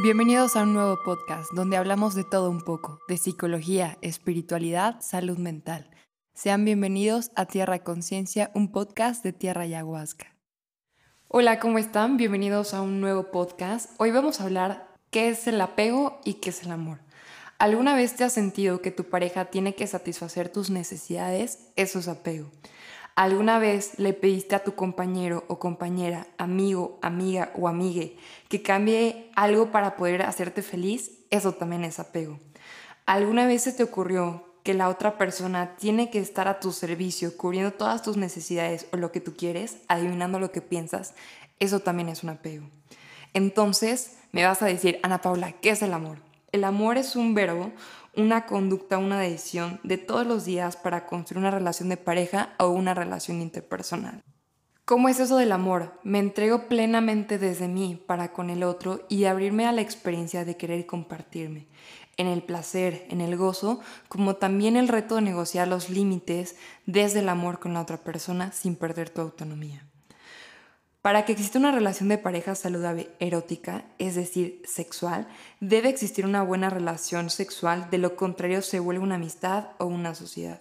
Bienvenidos a un nuevo podcast donde hablamos de todo un poco, de psicología, espiritualidad, salud mental. Sean bienvenidos a Tierra Conciencia, un podcast de Tierra Ayahuasca. Hola, ¿cómo están? Bienvenidos a un nuevo podcast. Hoy vamos a hablar qué es el apego y qué es el amor. ¿Alguna vez te has sentido que tu pareja tiene que satisfacer tus necesidades? Eso es apego. ¿Alguna vez le pediste a tu compañero o compañera, amigo, amiga o amigue que cambie algo para poder hacerte feliz? Eso también es apego. ¿Alguna vez se te ocurrió que la otra persona tiene que estar a tu servicio, cubriendo todas tus necesidades o lo que tú quieres, adivinando lo que piensas? Eso también es un apego. Entonces, me vas a decir, Ana Paula, ¿qué es el amor? El amor es un verbo, una conducta, una decisión de todos los días para construir una relación de pareja o una relación interpersonal. ¿Cómo es eso del amor? Me entrego plenamente desde mí para con el otro y abrirme a la experiencia de querer compartirme, en el placer, en el gozo, como también el reto de negociar los límites desde el amor con la otra persona sin perder tu autonomía. Para que exista una relación de pareja saludable erótica, es decir, sexual, debe existir una buena relación sexual, de lo contrario se vuelve una amistad o una sociedad.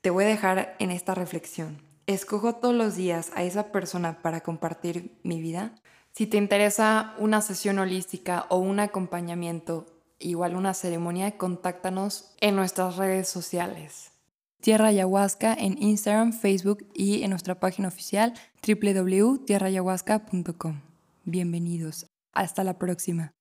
Te voy a dejar en esta reflexión. ¿Escojo todos los días a esa persona para compartir mi vida? Si te interesa una sesión holística o un acompañamiento, igual una ceremonia, contáctanos en nuestras redes sociales. Tierra Ayahuasca en Instagram, Facebook y en nuestra página oficial www.tierrayahuasca.com. Bienvenidos. Hasta la próxima.